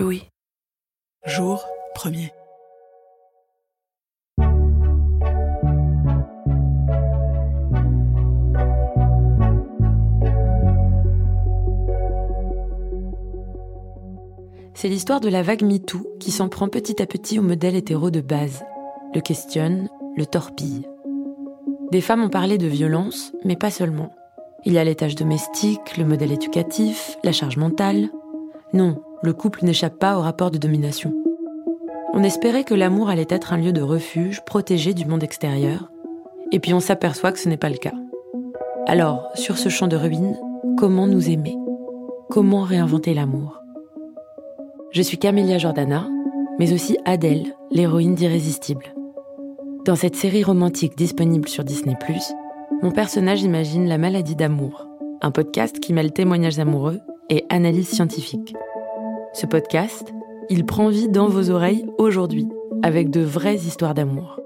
Louis. Jour premier. C'est l'histoire de la vague MeToo qui s'en prend petit à petit au modèle hétéro de base, le questionne, le torpille. Des femmes ont parlé de violence, mais pas seulement. Il y a les tâches domestiques, le modèle éducatif, la charge mentale. Non, le couple n'échappe pas au rapport de domination. On espérait que l'amour allait être un lieu de refuge, protégé du monde extérieur, et puis on s'aperçoit que ce n'est pas le cas. Alors, sur ce champ de ruines, comment nous aimer? Comment réinventer l'amour? Je suis Camélia Jordana, mais aussi Adèle, l'héroïne d'Irrésistible. Dans cette série romantique disponible sur Disney ⁇ mon personnage imagine la maladie d'amour, un podcast qui mêle témoignages amoureux et analyse scientifique. Ce podcast, il prend vie dans vos oreilles aujourd'hui, avec de vraies histoires d'amour.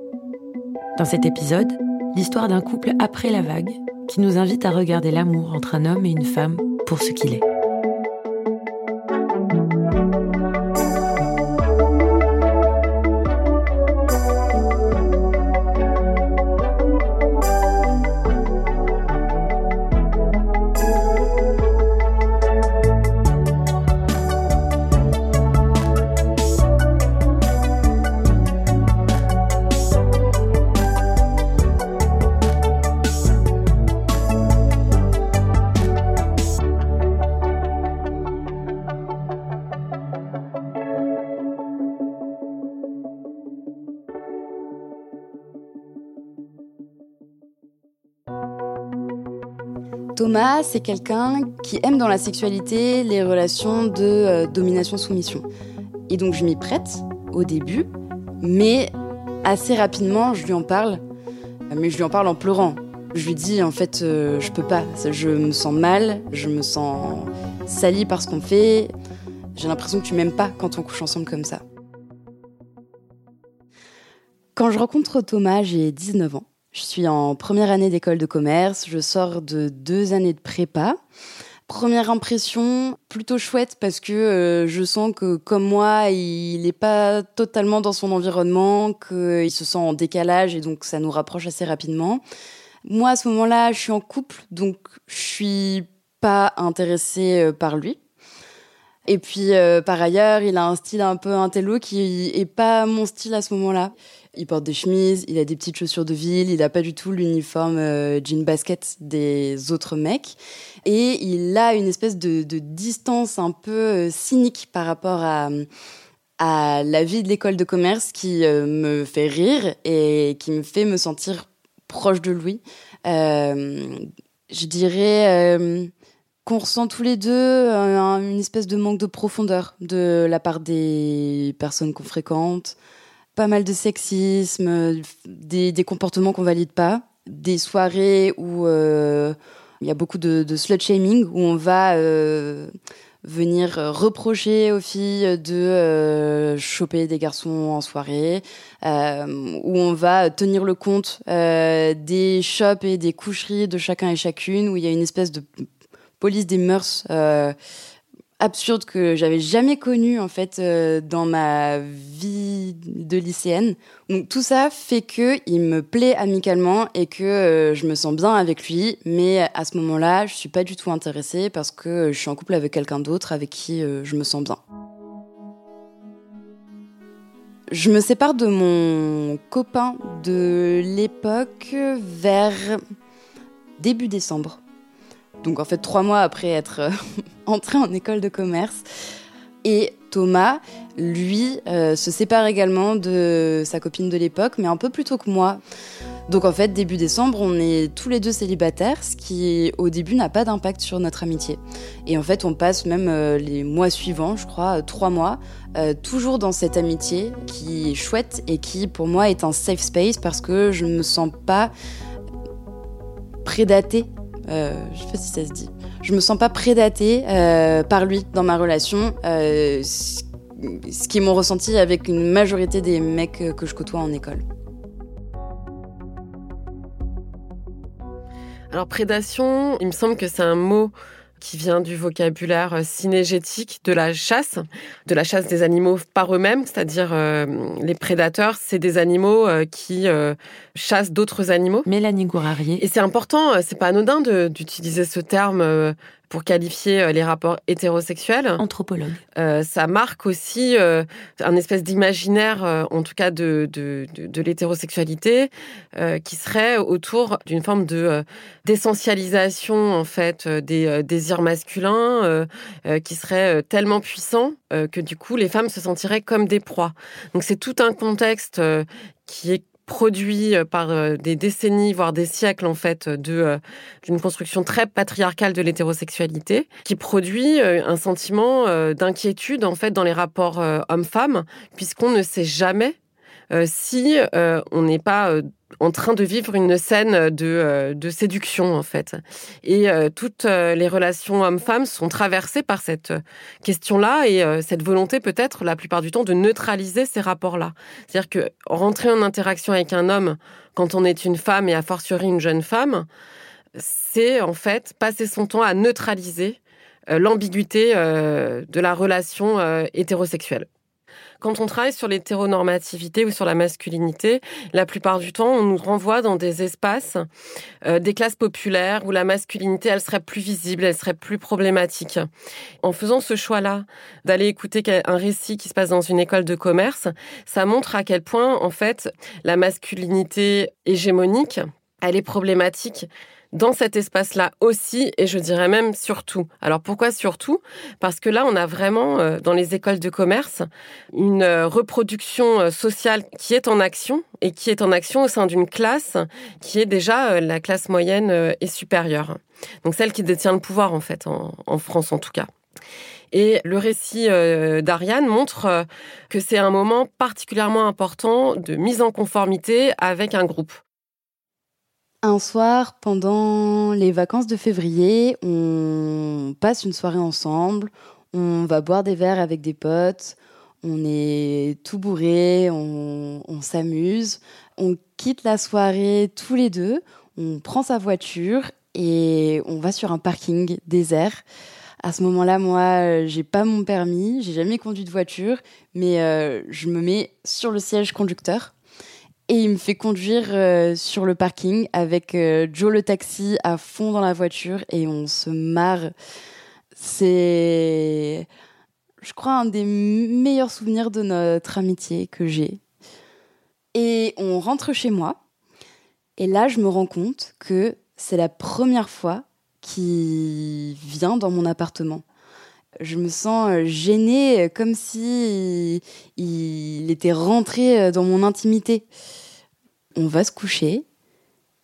Dans cet épisode, l'histoire d'un couple après la vague, qui nous invite à regarder l'amour entre un homme et une femme pour ce qu'il est. Thomas, c'est quelqu'un qui aime dans la sexualité les relations de euh, domination-soumission. Et donc je m'y prête au début, mais assez rapidement je lui en parle. Mais je lui en parle en pleurant. Je lui dis en fait euh, je peux pas, je me sens mal, je me sens salie par ce qu'on fait. J'ai l'impression que tu m'aimes pas quand on couche ensemble comme ça. Quand je rencontre Thomas, j'ai 19 ans. Je suis en première année d'école de commerce, je sors de deux années de prépa. Première impression, plutôt chouette parce que euh, je sens que comme moi, il n'est pas totalement dans son environnement, qu'il se sent en décalage et donc ça nous rapproche assez rapidement. Moi, à ce moment-là, je suis en couple, donc je suis pas intéressée euh, par lui. Et puis, euh, par ailleurs, il a un style un peu intello qui est pas mon style à ce moment-là. Il porte des chemises, il a des petites chaussures de ville, il n'a pas du tout l'uniforme euh, jean basket des autres mecs. Et il a une espèce de, distance un peu euh, cynique par rapport à, à la vie de l'école de commerce qui euh, me fait rire et qui me fait me sentir proche de lui. je dirais qu'on ressent tous les deux une espèce de manque de profondeur de la part des personnes qu'on fréquente pas mal de sexisme, des, comportements qu'on valide pas, des soirées où euh, il y a beaucoup de, slut shaming, où on va euh, venir reprocher aux filles de euh, choper des garçons en soirée, où on va tenir le compte des shops et des coucheries de chacun et chacune, où il y a une espèce de police des mœurs absurde que j'avais jamais connu en fait euh, dans ma vie de lycéenne. Donc tout ça fait que il me plaît amicalement et que euh, je me sens bien avec lui, mais à ce moment-là, je suis pas du tout intéressée parce que je suis en couple avec quelqu'un d'autre avec qui euh, je me sens bien. Je me sépare de mon copain de l'époque vers début décembre. Donc en fait trois mois après être euh, entré en école de commerce. Et Thomas, lui, euh, se sépare également de sa copine de l'époque, mais un peu plus tôt que moi. Donc en fait, début décembre, on est tous les deux célibataires, ce qui au début n'a pas d'impact sur notre amitié. Et en fait, on passe même euh, les mois suivants, je crois, trois mois, toujours dans cette amitié qui est chouette et qui pour moi est un safe space parce que je ne me sens pas prédatée euh, je sais pas si ça se dit. Je me sens pas prédatée euh, par lui dans ma relation, euh, ce qui m'ont ressenti avec une majorité des mecs que je côtoie en école. Alors prédation, il me semble que c'est un mot qui vient du vocabulaire synégétique de la chasse, de la chasse des animaux par eux-mêmes, c'est-à-dire les prédateurs, c'est des animaux qui chassent d'autres animaux. Mélanie Gourarier. Et c'est important, c'est pas anodin d'utiliser ce terme pour qualifier euh, les rapports hétérosexuels. Anthropologue. Euh, ça marque aussi euh, un espèce d'imaginaire, euh, en tout cas de, de, de, de l'hétérosexualité, euh, qui serait autour d'une forme de d'essentialisation en fait des désirs masculins, qui serait tellement puissant que du coup les femmes se sentiraient comme des proies. Donc c'est tout un contexte qui est produit euh, par euh, des décennies, voire des siècles en fait, euh, d'une construction très patriarcale de l'hétérosexualité, qui produit un sentiment d'inquiétude en fait dans les rapports hommes-femmes, puisqu'on ne sait jamais si on n'est pas en train de vivre une scène de, euh, séduction en fait. Et euh, toutes euh, les relations hommes-femmes sont traversées par cette question-là et cette volonté peut-être la plupart du temps de neutraliser ces rapports-là. C'est-à-dire que rentrer en interaction avec un homme quand on est une femme et a fortiori une jeune femme, c'est en fait passer son temps à neutraliser l'ambiguïté de la relation hétérosexuelle. Quand on travaille sur l'hétéronormativité ou sur la masculinité, la plupart du temps, on nous renvoie dans des espaces, euh, des classes populaires où la masculinité, elle serait plus visible, elle serait plus problématique. En faisant ce choix-là, d'aller écouter un récit qui se passe dans une école de commerce, ça montre à quel point, en fait, la masculinité hégémonique, elle est problématique dans cet espace-là aussi, et je dirais même surtout. Alors pourquoi surtout? Parce que là, on a vraiment, euh, dans les écoles de commerce, une euh, reproduction euh, sociale qui est en action, et qui est en action au sein d'une classe qui est déjà la classe moyenne et supérieure. Donc celle qui détient le pouvoir, en fait, en, en France en tout cas. Et le récit d'Ariane montre que c'est un moment particulièrement important de mise en conformité avec un groupe. Un soir, pendant les vacances de février, on passe une soirée ensemble, on va boire des verres avec des potes, on est tout bourré, on, s'amuse, on quitte la soirée tous les deux, on prend sa voiture et on va sur un parking désert. À ce moment-là, moi, j'ai pas mon permis, j'ai jamais conduit de voiture, mais euh, je me mets sur le siège conducteur et il me fait conduire euh, sur le parking avec euh, Joe le taxi à fond dans la voiture et on se marre. C'est, je crois, un des meilleurs souvenirs de notre amitié que j'ai. Et on rentre chez moi. Et là, je me rends compte que c'est la première fois qu'il vient dans mon appartement je me sens euh, gênée, euh, comme si il était rentré euh, dans mon intimité. On va se coucher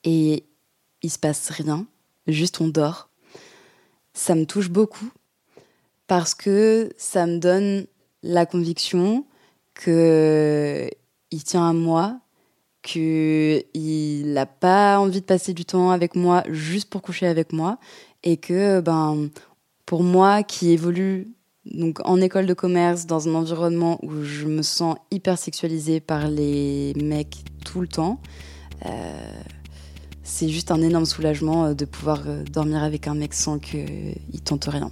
et il se passe rien, juste on dort. Ça me touche beaucoup parce que ça me donne la conviction que il tient à moi, qu'il n'a pas envie de passer du temps avec moi juste pour coucher avec moi et que ben pour moi qui évolue donc en école de commerce dans un environnement où je me sens hyper sexualisée par les mecs tout le temps, euh, c'est juste un énorme soulagement euh, de pouvoir euh, dormir avec un mec sans qu'il tente rien.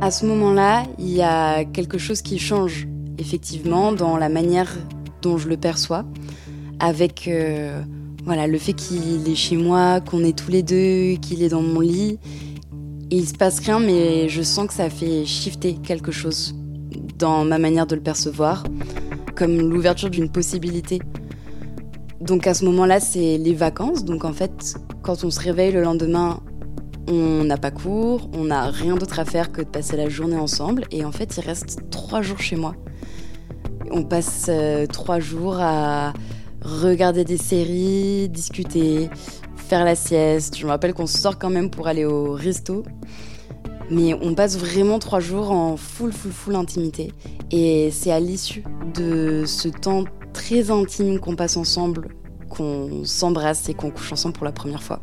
À ce moment-là, il y a quelque chose qui change, effectivement, dans la manière dont je le perçois, avec voilà, le fait qu'il est chez moi, qu'on est tous les deux, qu'il est dans mon lit. Il se passe rien, mais je sens que ça fait shifter quelque chose dans ma manière de le percevoir, comme l'ouverture d'une possibilité. Donc à ce moment-là, c'est les vacances. Donc en fait, quand on se réveille le lendemain, on n'a pas cours, on n'a rien d'autre à faire que de passer la journée ensemble. Et en fait, il reste trois jours chez moi. On passe euh, trois jours à regarder des séries, discuter, faire la sieste. Je me rappelle qu'on sort quand même pour aller au resto. Mais on passe vraiment trois jours en full, full, full intimité. Et c'est à l'issue de ce temps très intime qu'on passe ensemble qu'on s'embrasse et qu'on couche ensemble pour la première fois.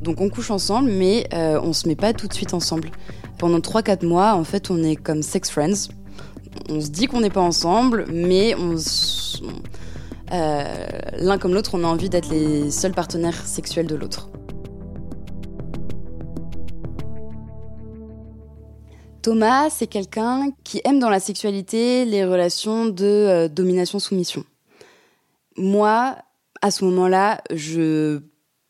Donc on couche ensemble, mais euh, on se met pas tout de suite ensemble. Pendant 3-4 mois, en fait, on est comme sex friends. On se dit qu'on n'est pas ensemble, mais on, euh, l'un comme l'autre, on a envie d'être les seuls partenaires sexuels de l'autre. Thomas, c'est quelqu'un qui aime dans la sexualité les relations de euh, domination-soumission. Moi, à ce moment-là, je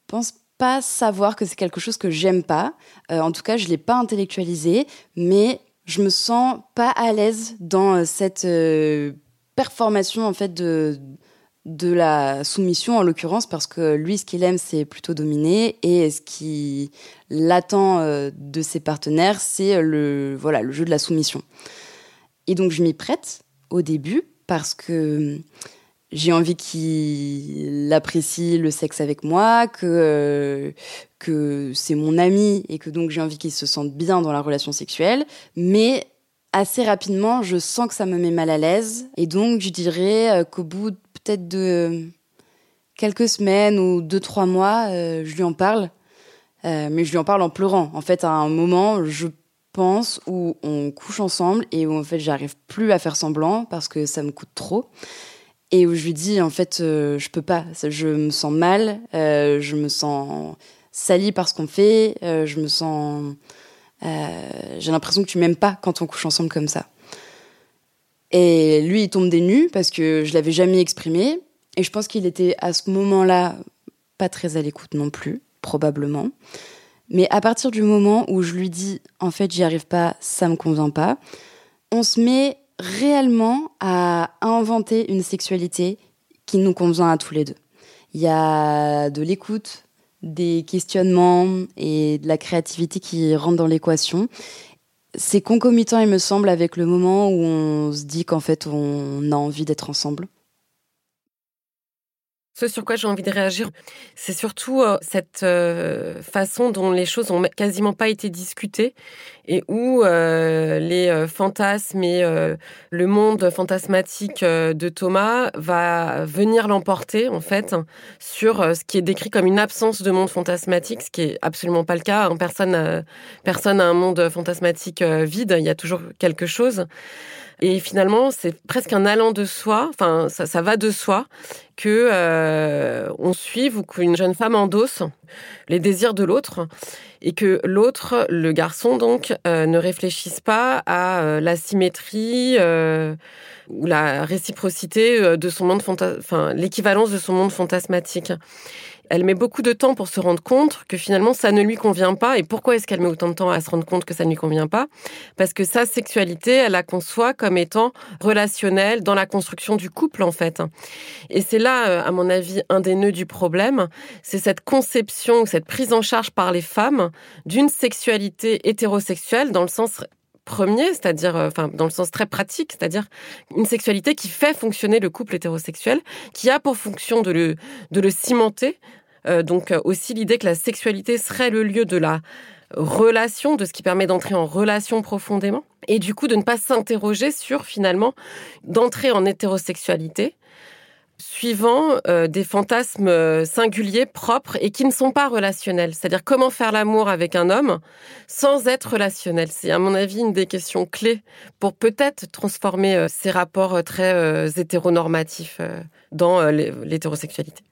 pense pas savoir que c'est quelque chose que j'aime pas. Euh, en tout cas, je l'ai pas intellectualisé, mais je me sens pas à l'aise dans euh, cette performation en fait de de la soumission en l'occurrence parce que lui ce qu'il aime c'est plutôt dominer et ce qui l'attend euh, de ses partenaires c'est le voilà le jeu de la soumission. Et donc je m'y prête au début parce que j'ai envie qu'il apprécie le sexe avec moi que que c'est mon ami et que donc j'ai envie qu'il se sente bien dans la relation sexuelle. Mais assez rapidement, je sens que ça me met mal à l'aise. Et donc, je dirais euh, qu'au bout peut-être de quelques semaines ou deux, trois mois, euh, je lui en parle. Euh, mais je lui en parle en pleurant. En fait, à un moment, je pense, où on couche ensemble et où en fait, j'arrive plus à faire semblant parce que ça me coûte trop. Et où je lui dis, en fait, je peux pas. Je me sens mal, je me sens salie par ce qu'on fait, je me sens euh, j'ai l'impression que tu m'aimes pas quand on couche ensemble comme ça. Et lui, il tombe des nues parce que je l'avais jamais exprimé. Et je pense qu'il était à ce moment-là pas très à l'écoute non plus, probablement. Mais à partir du moment où je lui dis, en fait, j'y arrive pas, ça me convient pas, on se met réellement à inventer une sexualité qui nous convient à tous les deux. Il y a de l'écoute, des questionnements et de la créativité qui rentrent dans l'équation. C'est concomitant, il me semble, avec le moment où on se dit qu'en fait, on a envie d'être ensemble. Ce sur quoi j'ai envie de réagir, c'est surtout euh, cette euh, façon dont les choses ont quasiment pas été discutées et où euh, les fantasmes et le monde fantasmatique de Thomas va venir l'emporter en fait sur ce qui est décrit comme une absence de monde fantasmatique, ce qui est absolument pas le cas. Hein. Personne, personne un monde fantasmatique vide. Il y a toujours quelque chose. Et finalement, c'est presque un allant de soi, enfin, ça, va de soi, que euh, on suive ou qu'une jeune femme endosse les désirs de l'autre et que l'autre, le garçon donc, euh, ne réfléchisse pas à euh, la symétrie ou la réciprocité de son monde, enfin l'équivalence de son monde fantasmatique elle met beaucoup de temps pour se rendre compte que finalement ça ne lui convient pas. Et pourquoi est-ce qu'elle met autant de temps à se rendre compte que ça ne lui convient pas? Parce que sa sexualité, elle la conçoit comme étant relationnelle dans la construction du couple en fait. Et c'est là, euh, à mon avis, un des nœuds du problème, c'est cette conception, cette prise en charge par les femmes d'une sexualité hétérosexuelle dans le sens premier, c'est-à-dire, euh, enfin, dans le sens très pratique, c'est-à-dire une sexualité qui fait fonctionner le couple hétérosexuel, qui a pour fonction de le, de le cimenter euh, donc euh, aussi l'idée que la sexualité serait le lieu de la relation, de ce qui permet d'entrer en relation profondément, et du coup de ne pas s'interroger sur finalement d'entrer en hétérosexualité suivant euh, des fantasmes singuliers, propres et qui ne sont pas relationnels. C'est-à-dire comment faire l'amour avec un homme sans être relationnel? C'est à mon avis une des questions clés pour peut-être transformer ces rapports très hétéronormatifs dans l'hétérosexualité.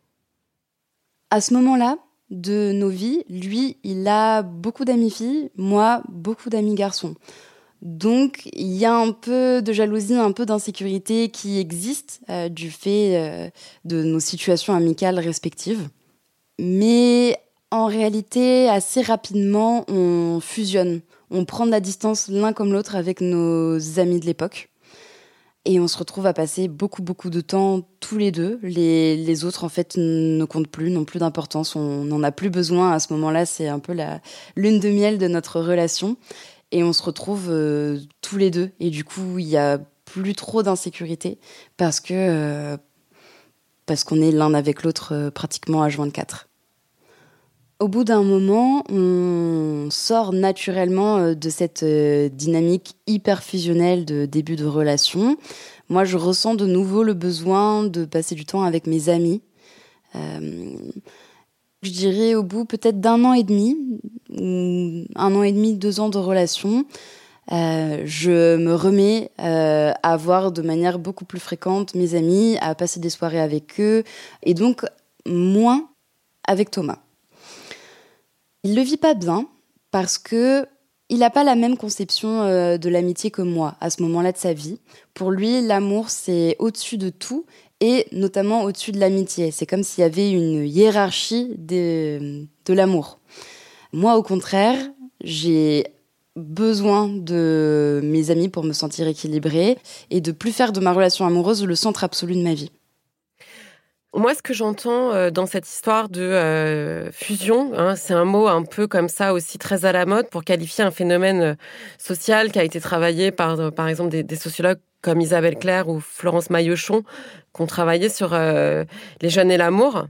À ce moment-là, de nos vies, lui, il a beaucoup d'amis filles, moi, beaucoup d'amis garçons. Donc, il y a un peu de jalousie, un peu d'insécurité qui existe euh, du fait euh, de nos situations amicales respectives. Mais en réalité, assez rapidement, on fusionne. On prend de la distance l'un comme l'autre avec nos amis de l'époque. Et on se retrouve à passer beaucoup, beaucoup de temps tous les deux. Les, les autres, en fait, ne comptent plus, n'ont plus d'importance. On n'en a plus besoin à ce moment-là. C'est un peu la lune de miel de notre relation. Et on se retrouve euh, tous les deux. Et du coup, il y a plus trop d'insécurité parce que euh, parce qu'on est l'un avec l'autre euh, pratiquement à 24. Au bout d'un moment, on sort naturellement euh, de cette euh, dynamique hyper fusionnelle de début de relation. Moi, je ressens de nouveau le besoin de passer du temps avec mes amis. Euh, je dirais au bout peut-être d'un an et demi, ou un an et demi, deux ans de relation, je me remets à voir de manière beaucoup plus fréquente mes amis, à passer des soirées avec eux, et donc moins avec Thomas. Il le vit pas bien parce que il n'a pas la même conception euh, de l'amitié que moi à ce moment-là de sa vie. Pour lui, l'amour c'est au-dessus de tout et notamment au-dessus de l'amitié. C'est comme s'il y avait une hiérarchie de, de l'amour. Moi, au contraire, j'ai besoin de mes amis pour me sentir équilibrée et de plus faire de ma relation amoureuse le centre absolu de ma vie. Moi, ce que j'entends euh, dans cette histoire de euh, fusion, hein, c'est un mot un peu comme ça aussi très à la mode pour qualifier un phénomène euh, social qui a été travaillé par, par exemple, des, des sociologues comme Isabelle Claire ou Florence Maillochon, qui ont travaillé sur les jeunes et l'amour.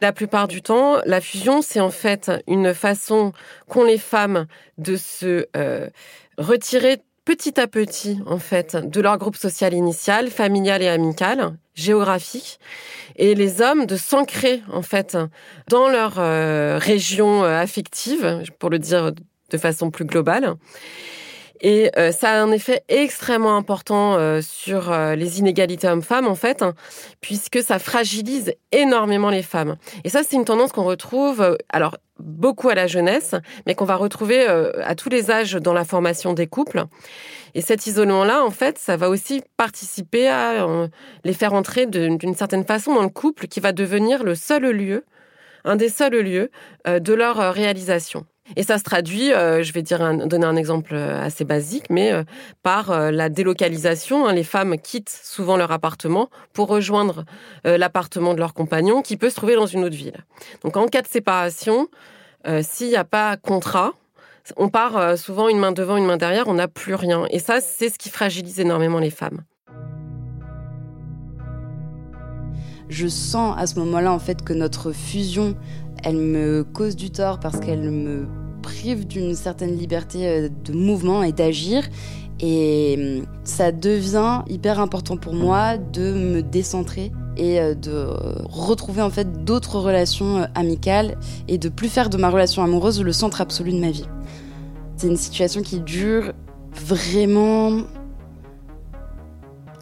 La plupart du temps, la fusion, c'est en fait une façon qu'ont les femmes de se retirer petit à petit, en fait, de leur groupe social initial, familial et amical, géographique, et les hommes de s'ancrer, en fait, dans leur euh, région euh, affective, pour le dire de façon plus globale. Et euh, ça a un effet extrêmement important sur les inégalités hommes-femmes, en fait, puisque ça fragilise énormément les femmes. Et ça, c'est une tendance qu'on retrouve, alors, beaucoup à la jeunesse, mais qu'on va retrouver à tous les âges dans la formation des couples. Et cet isolement-là, en fait, ça va aussi participer à les faire entrer d'une certaine façon dans le couple qui va devenir le seul lieu, un des seuls lieux de leur réalisation. Et ça se traduit, euh, je vais dire donner un exemple euh, assez basique, mais euh, par la délocalisation. Hein. les femmes quittent souvent leur appartement pour rejoindre l'appartement de leur compagnon qui peut se trouver dans une autre ville. Donc en cas de séparation, s'il n'y a pas contrat, on part souvent une main devant, une main derrière, on n'a plus rien. Et ça, c'est ce qui fragilise énormément les femmes. Je sens à ce moment-là en fait que notre fusion elle me cause du tort parce qu'elle me prive d'une certaine liberté euh, de mouvement et d'agir. Et hum, ça devient hyper important pour moi de me décentrer et euh, de retrouver en fait d'autres relations euh, amicales et de plus faire de ma relation amoureuse le centre absolu de ma vie. C'est une situation qui dure vraiment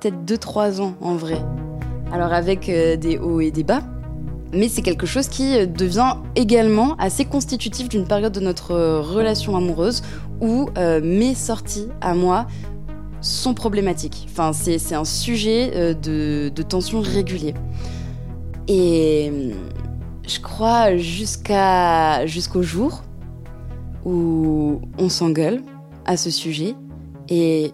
peut-être 2-3 ans en vrai. Alors avec des hauts et des bas, mais c'est quelque chose qui euh, devient également assez constitutif d'une période de notre euh, relation amoureuse où euh, mes sorties à moi sont problématiques. Enfin, c'est un sujet de, de, tension régulier. Et je crois jusqu'à jusqu'au jour où on s'engueule à ce sujet et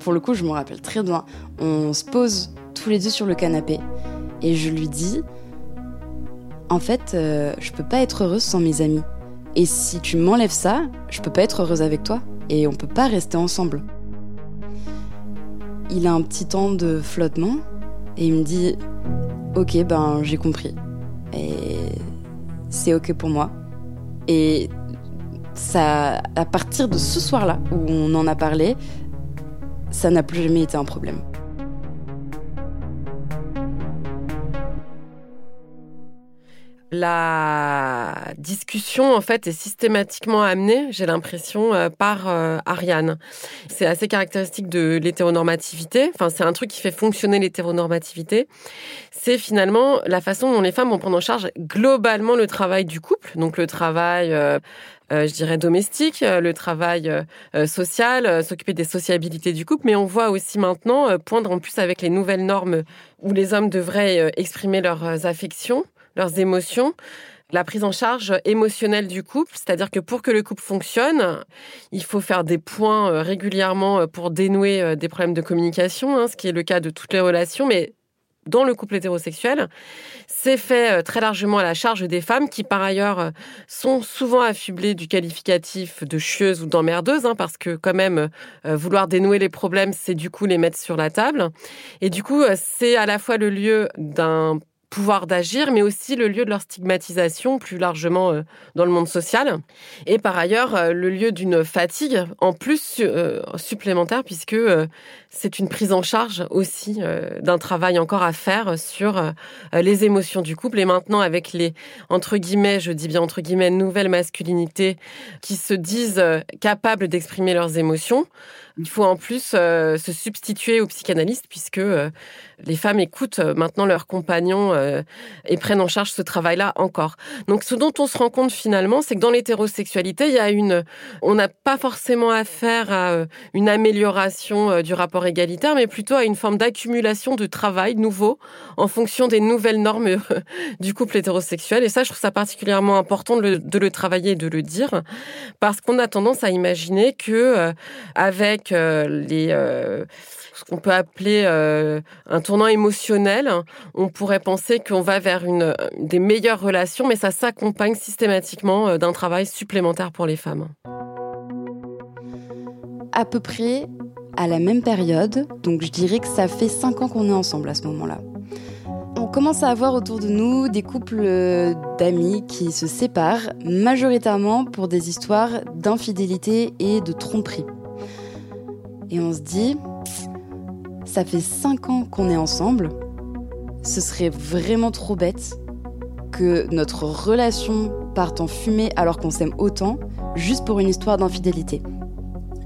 pour le coup, je me rappelle très bien. On se pose tous les deux sur le canapé et je lui dis En fait, euh, je peux pas être heureuse sans mes amis. Et si tu m'enlèves ça, je peux pas être heureuse avec toi. Et on peut pas rester ensemble. Il a un petit temps de flottement et il me dit Ok, ben j'ai compris. Et c'est ok pour moi. Et ça, à partir de ce soir-là où on en a parlé, ça n'a plus jamais été un problème. la discussion en fait est systématiquement amenée, j'ai l'impression, euh, par euh, Ariane. C'est assez caractéristique de l'hétéronormativité. Enfin, c'est un truc qui fait fonctionner l'hétéronormativité. C'est finalement la façon dont les femmes vont prendre en charge globalement le travail du couple, donc le travail euh, je dirais domestique, le travail social, s'occuper des sociabilités du couple, mais on voit aussi maintenant poindre en plus avec les nouvelles normes où les hommes devraient exprimer leurs affections leurs émotions, la prise en charge émotionnelle du couple, c'est-à-dire que pour que le couple fonctionne, il faut faire des points euh, régulièrement euh, pour dénouer euh, des problèmes de communication, hein, ce qui est le cas de toutes les relations, mais dans le couple hétérosexuel, c'est fait très largement à la charge des femmes qui, par ailleurs, sont souvent affublées du qualificatif de chieuse ou d'emmerdeuse, hein, parce que quand même, vouloir dénouer les problèmes, c'est du coup les mettre sur la table. Et du coup, c'est à la fois le lieu d'un pouvoir d'agir, mais aussi le lieu de leur stigmatisation plus largement euh, dans le monde social. Et par ailleurs, euh, le lieu d'une fatigue en plus euh, supplémentaire, puisque c'est une prise en charge aussi d'un travail encore à faire sur les émotions du couple. Et maintenant, avec les, entre guillemets, je dis bien entre guillemets, nouvelles masculinités qui se disent capables d'exprimer leurs émotions, il faut en plus se substituer aux psychanalystes, puisque les femmes écoutent maintenant leurs compagnons euh, et prennent en charge ce travail-là encore. Donc, ce dont on se rend compte finalement, c'est que dans l'hétérosexualité, il y a une, on n'a pas forcément affaire à euh, une amélioration euh, du rapport égalitaire, mais plutôt à une forme d'accumulation de travail nouveau en fonction des nouvelles normes du couple hétérosexuel. Et ça, je trouve ça particulièrement important de le, de le travailler et de le dire, parce qu'on a tendance à imaginer que avec les ce qu'on peut appeler un tournant émotionnel, on pourrait penser qu'on va vers une, des meilleures relations, mais ça s'accompagne systématiquement euh, d'un travail supplémentaire pour les femmes. À peu près à la même période, donc je dirais que ça fait cinq ans qu'on est ensemble à ce moment-là. On commence à avoir autour de nous des couples euh, d'amis qui se séparent, majoritairement pour des histoires d'infidélité et de tromperie. Et on se dit, ça fait cinq ans qu'on est ensemble, ce serait vraiment trop bête que notre relation parte en fumée alors qu'on s'aime autant, juste pour une histoire d'infidélité.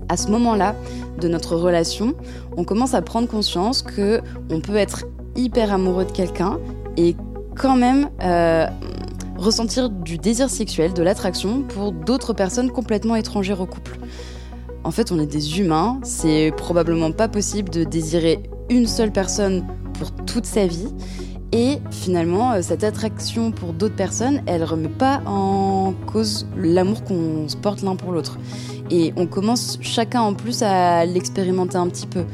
À ce moment-là de notre relation, on commence à prendre conscience que on peut être hyper amoureux de quelqu'un et quand même euh, ressentir du désir sexuel, de l'attraction pour d'autres personnes complètement étrangères au couple. En fait, on est des humains, c'est probablement pas possible de désirer une seule personne pour toute sa vie. Et finalement, euh, cette attraction pour d'autres personnes, elle remet pas en cause l'amour qu'on se porte l'un pour l'autre. Et on commence chacun en plus à l'expérimenter un petit peu,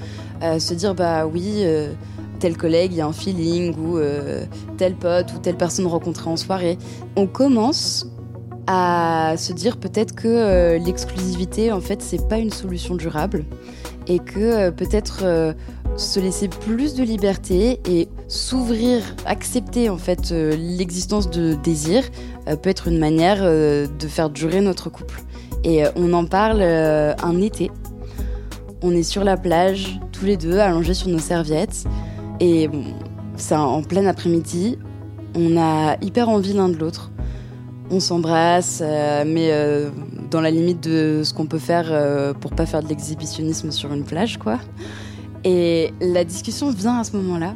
à se dire bah oui, euh, tel collègue, il y a un feeling ou euh, tel pote ou telle personne rencontrée en soirée. On commence à se dire peut-être que l'exclusivité en fait c'est pas une solution durable et que peut-être se laisser plus de liberté et s'ouvrir, accepter en fait euh, l'existence de désir euh, peut être une manière euh, de faire durer notre couple. Et on en parle un été. On est sur la plage, tous les deux, allongés sur nos serviettes. Et c'est en plein après-midi. On a hyper envie l'un de l'autre. On s'embrasse, mais dans la limite de ce qu'on peut faire pour pas faire de l'exhibitionnisme sur une plage, quoi. Et la discussion vient à ce moment-là.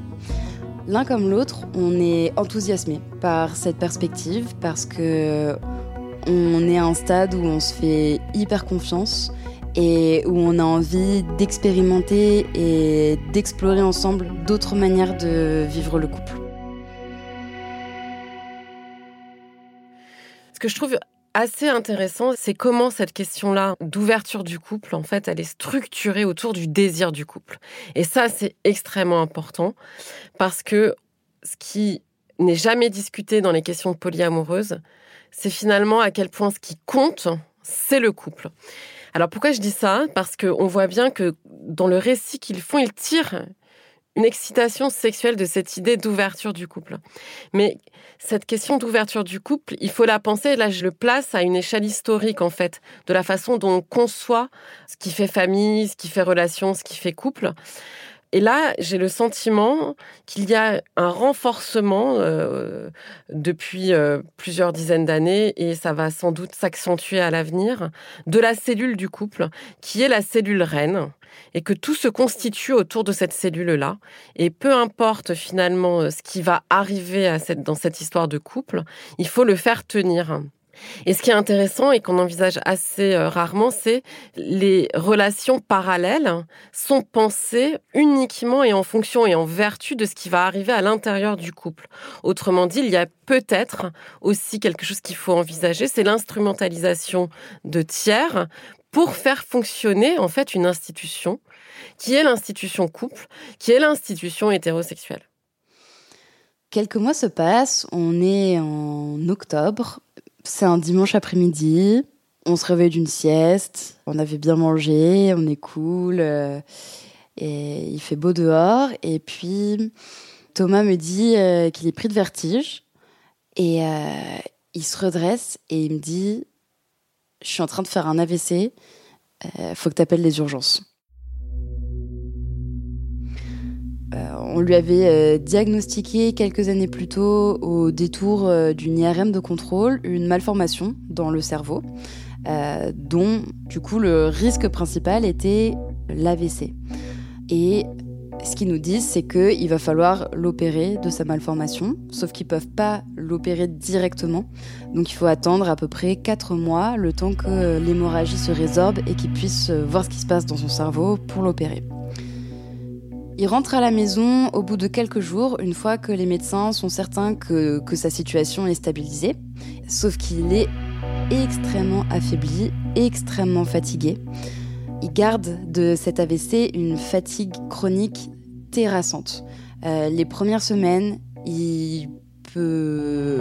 L'un comme l'autre, on est enthousiasmé par cette perspective parce que on est à un stade où on se fait hyper confiance et où on a envie d'expérimenter et d'explorer ensemble d'autres manières de vivre le couple. Ce que je trouve assez intéressant, c'est comment cette question-là d'ouverture du couple, en fait, elle est structurée autour du désir du couple. Et ça, c'est extrêmement important parce que ce qui n'est jamais discuté dans les questions polyamoureuses, c'est finalement à quel point ce qui compte, c'est le couple. Alors pourquoi je dis ça? Parce qu'on voit bien que dans le récit qu'ils font, ils tirent une excitation sexuelle de cette idée d'ouverture du couple. Mais cette question d'ouverture du couple, il faut la penser, là je le place à une échelle historique en fait, de la façon dont on conçoit ce qui fait famille, ce qui fait relation, ce qui fait couple. Et là, j'ai le sentiment qu'il y a un renforcement euh, depuis euh, plusieurs dizaines d'années, et ça va sans doute s'accentuer à l'avenir, de la cellule du couple, qui est la cellule reine, et que tout se constitue autour de cette cellule-là. Et peu importe finalement ce qui va arriver dans cette histoire de couple, il faut le faire tenir. Et ce qui est intéressant et qu'on envisage assez euh, rarement, c'est les relations parallèles sont pensées uniquement et en fonction et en vertu de ce qui va arriver à l'intérieur du couple. Autrement dit, il y a peut-être aussi quelque chose qu'il faut envisager, c'est l'instrumentalisation de tiers pour faire fonctionner en fait une institution qui est l'institution couple, qui est l'institution hétérosexuelle. Quelques mois se passent, on est en octobre, c'est un dimanche après-midi. On se réveille d'une sieste. On avait bien mangé. On est cool. Euh, et il fait beau dehors. Et puis, Thomas me dit euh, qu'il est pris de vertige. Et euh, il se redresse et il me dit Je suis en train de faire un AVC. faut que tu appelles les urgences. On lui avait euh, diagnostiqué quelques années plus tôt, au détour euh, d'une IRM de contrôle, une malformation dans le cerveau, euh, dont du coup le risque principal était l'AVC. Et ce qu'ils nous disent, c'est qu'il va falloir l'opérer de sa malformation, sauf qu'ils ne peuvent pas l'opérer directement. Donc il faut attendre à peu près 4 mois, le temps que l'hémorragie se résorbe et qu'il puisse voir ce qui se passe dans son cerveau pour l'opérer. Il rentre à la maison au bout de quelques jours, une fois que les médecins sont certains que, sa situation est stabilisée, sauf qu'il est extrêmement affaibli, extrêmement fatigué. Il garde de cet AVC une fatigue chronique terrassante. Euh, les premières semaines, il peut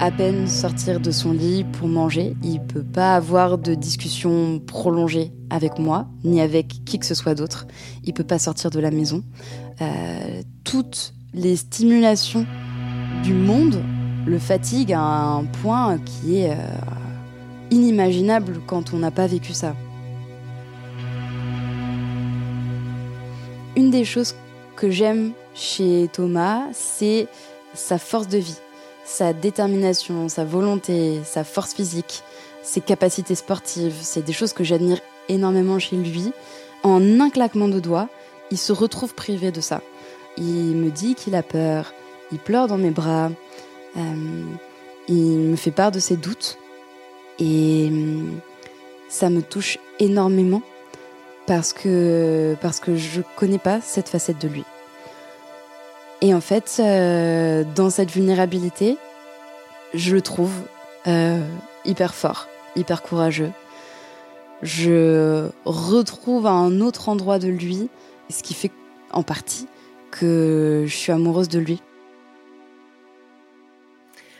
à peine sortir de son lit pour manger. Il peut pas avoir de discussion prolongée avec moi, ni avec qui que ce soit d'autre. Il peut pas sortir de la maison. Euh, toutes les stimulations du monde le fatiguent à un point qui est euh, inimaginable quand on n'a pas vécu ça. Une des choses que j'aime chez Thomas, c'est sa force de vie, sa détermination, sa volonté, sa force physique, ses capacités sportives. C'est des choses que j'admire énormément chez lui. En un claquement de doigts, il se retrouve privé de ça. Il me dit qu'il a peur, il pleure dans mes bras, euh, il me fait part de ses doutes. Et euh, ça me touche énormément parce que, parce que je connais pas cette facette de lui. Et en fait, euh, dans cette vulnérabilité, je le trouve euh, hyper fort, hyper courageux. Je retrouve à un autre endroit de lui, ce qui fait en partie que je suis amoureuse de lui.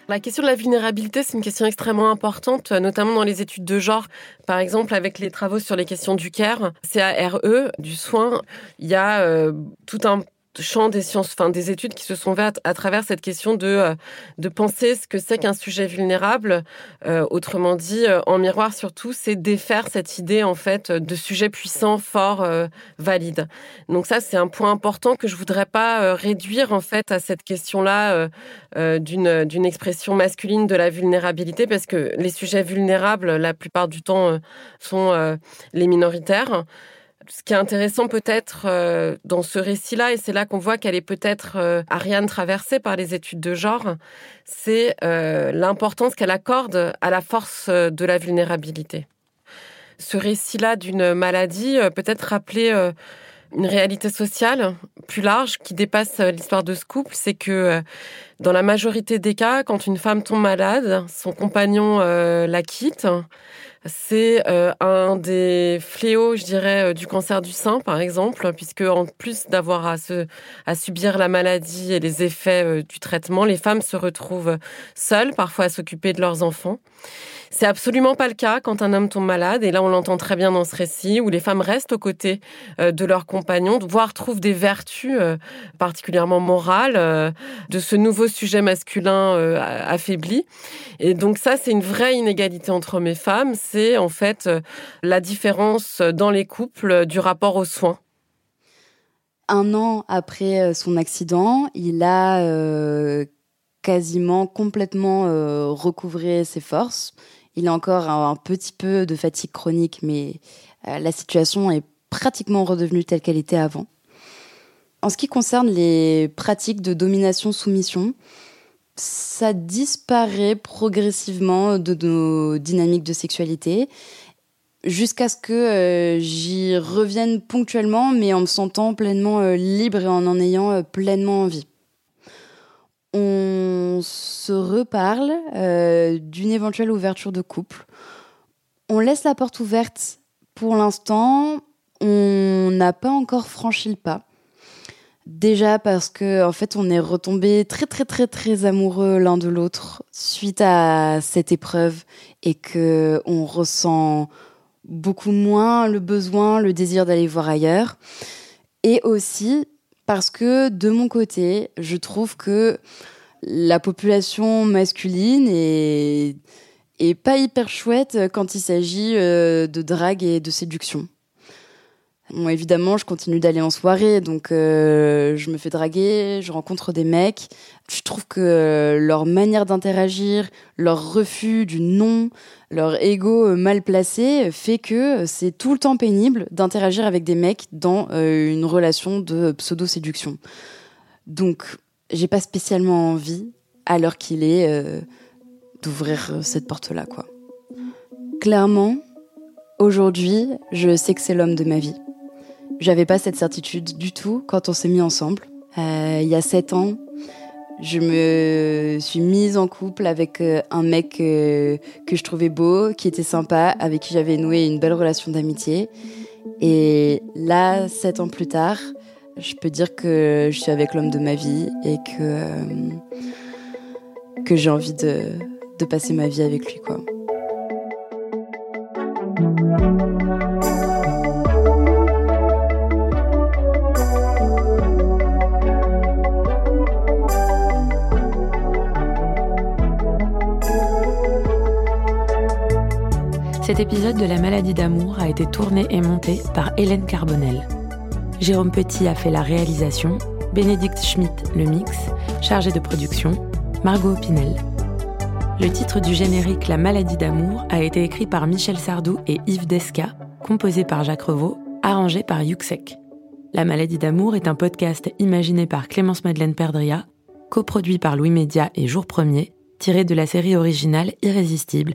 La question de la vulnérabilité, c'est une question extrêmement importante, notamment dans les études de genre. Par exemple, avec les travaux sur les questions du care, CARE, du soin, il y a euh, tout un champ des sciences, enfin des études qui se sont faites à travers cette question de euh, de penser ce que c'est qu'un sujet vulnérable. Euh, autrement dit, euh, en miroir surtout, c'est défaire cette idée en fait de sujet puissant, fort, valide. Donc ça, c'est un point important que je voudrais pas réduire en fait à cette question-là d'une d'une expression masculine de la vulnérabilité, parce que les sujets vulnérables, la plupart du temps, sont les minoritaires ce qui est intéressant peut-être euh, dans ce récit-là, et c'est là qu'on voit qu'elle est peut-être euh, Ariane traversée par les études de genre, c'est euh, l'importance qu'elle accorde à la force de la vulnérabilité. Ce récit-là d'une maladie peut-être rappeler une réalité sociale plus large qui dépasse l'histoire de ce couple, c'est que dans la majorité des cas, quand une femme tombe malade, son compagnon la quitte, c'est euh, un des fléaux, je dirais, euh, du cancer du sein, par exemple, puisque en plus d'avoir à, à subir la maladie et les effets euh, du traitement, les femmes se retrouvent seules, parfois à s'occuper de leurs enfants. C'est absolument pas le cas quand un homme tombe malade, et là on l'entend très bien dans ce récit, où les femmes restent aux côtés euh, de leurs compagnons, voire trouvent des vertus euh, particulièrement morales euh, de ce nouveau sujet masculin affaibli. Et donc ça, c'est une vraie inégalité entre hommes et femmes, c'est en fait la différence dans les couples du rapport aux soins. Un an après son accident, il a quasiment complètement recouvré ses forces. Il a encore un, petit peu de fatigue chronique, mais la situation est pratiquement redevenue telle qu'elle était avant. En ce qui concerne les pratiques de domination-soumission, ça disparaît progressivement de nos dynamiques de sexualité jusqu'à ce que euh, j'y revienne ponctuellement, mais en me sentant pleinement euh, libre et en en ayant euh, pleinement envie. On se reparle d'une éventuelle ouverture de couple. On laisse la porte ouverte pour l'instant. On n'a pas encore franchi le pas. Déjà parce que en fait on est retombé très très très très amoureux l'un de l'autre suite à cette épreuve et que on ressent beaucoup moins le besoin, le désir d'aller voir ailleurs. Et aussi parce que de mon côté, je trouve que la population masculine est, pas hyper chouette quand il s'agit euh, de drague et de séduction. Moi, évidemment, je continue d'aller en soirée, donc euh, je me fais draguer, je rencontre des mecs. Je trouve que euh, leur manière d'interagir, leur refus du non, leur ego euh, mal placé fait que c'est tout le temps pénible d'interagir avec des mecs dans une relation de pseudo-séduction. Donc, j'ai pas spécialement envie, à l'heure qu'il est, d'ouvrir cette porte-là, quoi. Clairement, aujourd'hui, je sais que c'est l'homme de ma vie. J'avais pas cette certitude du tout quand on s'est mis ensemble. Euh, il y a sept ans, je me suis mise en couple avec euh, un mec euh, que je trouvais beau, qui était sympa, avec qui j'avais noué une belle relation d'amitié. Et là, sept ans plus tard, je peux dire que je suis avec l'homme de ma vie et que, que j'ai envie de, de passer ma vie avec lui, quoi. Cet épisode de La maladie d'amour a été tourné et monté par Hélène Carbonel. Jérôme Petit a fait la réalisation, Bénédicte Schmitt le mix, chargé de production, Margot Pinel. Le titre du générique La maladie d'amour a été écrit par Michel Sardou et Yves Desca, composé par Jacques Revaux, arrangé par Yuxek. La maladie d'amour est un podcast imaginé par Clémence Madeleine Perdria, coproduit par Louis Média et Jour Premier, tiré de la série originale Irrésistible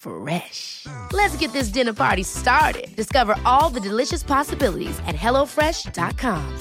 Fresh. Let's get this dinner party started. Discover all the delicious possibilities at HelloFresh.com.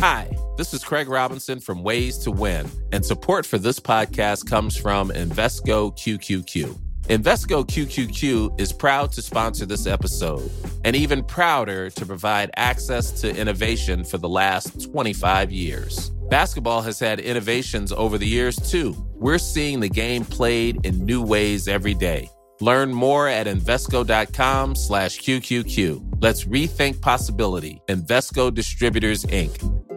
Hi, this is Craig Robinson from Ways to Win, and support for this podcast comes from Invesco QQQ. Invesco QQQ is proud to sponsor this episode and even prouder to provide access to innovation for the last 25 years. Basketball has had innovations over the years, too. We're seeing the game played in new ways every day. Learn more at Invesco.com slash QQQ. Let's rethink possibility. Invesco Distributors, Inc.